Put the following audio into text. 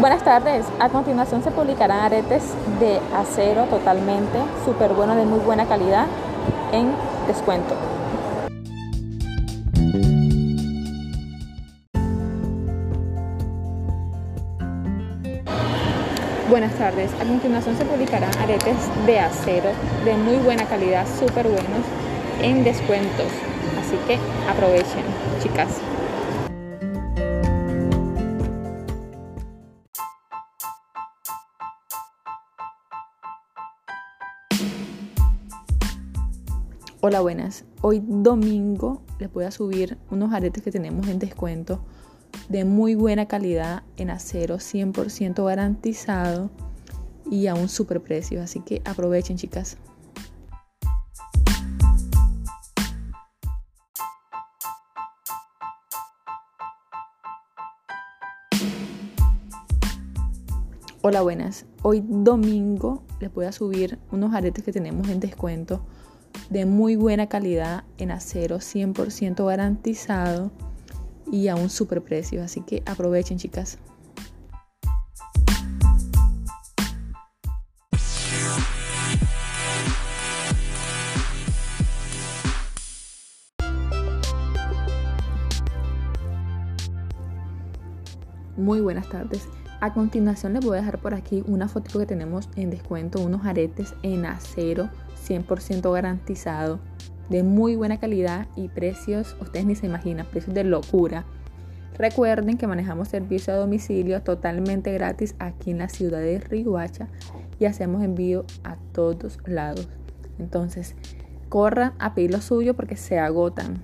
Buenas tardes. A continuación se publicarán aretes de acero totalmente, súper buenos, de muy buena calidad, en descuento. Buenas tardes. A continuación se publicarán aretes de acero de muy buena calidad, súper buenos, en descuentos. Así que aprovechen, chicas. Hola, buenas. Hoy domingo les voy a subir unos aretes que tenemos en descuento de muy buena calidad en acero 100% garantizado y a un super precio. Así que aprovechen, chicas. Hola, buenas. Hoy domingo les voy a subir unos aretes que tenemos en descuento de muy buena calidad en acero 100% garantizado y a un super precio. Así que aprovechen, chicas. Muy buenas tardes. A continuación les voy a dejar por aquí una foto que tenemos en descuento, unos aretes en acero 100% garantizado, de muy buena calidad y precios, ustedes ni se imaginan, precios de locura. Recuerden que manejamos servicio a domicilio totalmente gratis aquí en la ciudad de Riguacha y hacemos envío a todos lados. Entonces, corran a pedir lo suyo porque se agotan.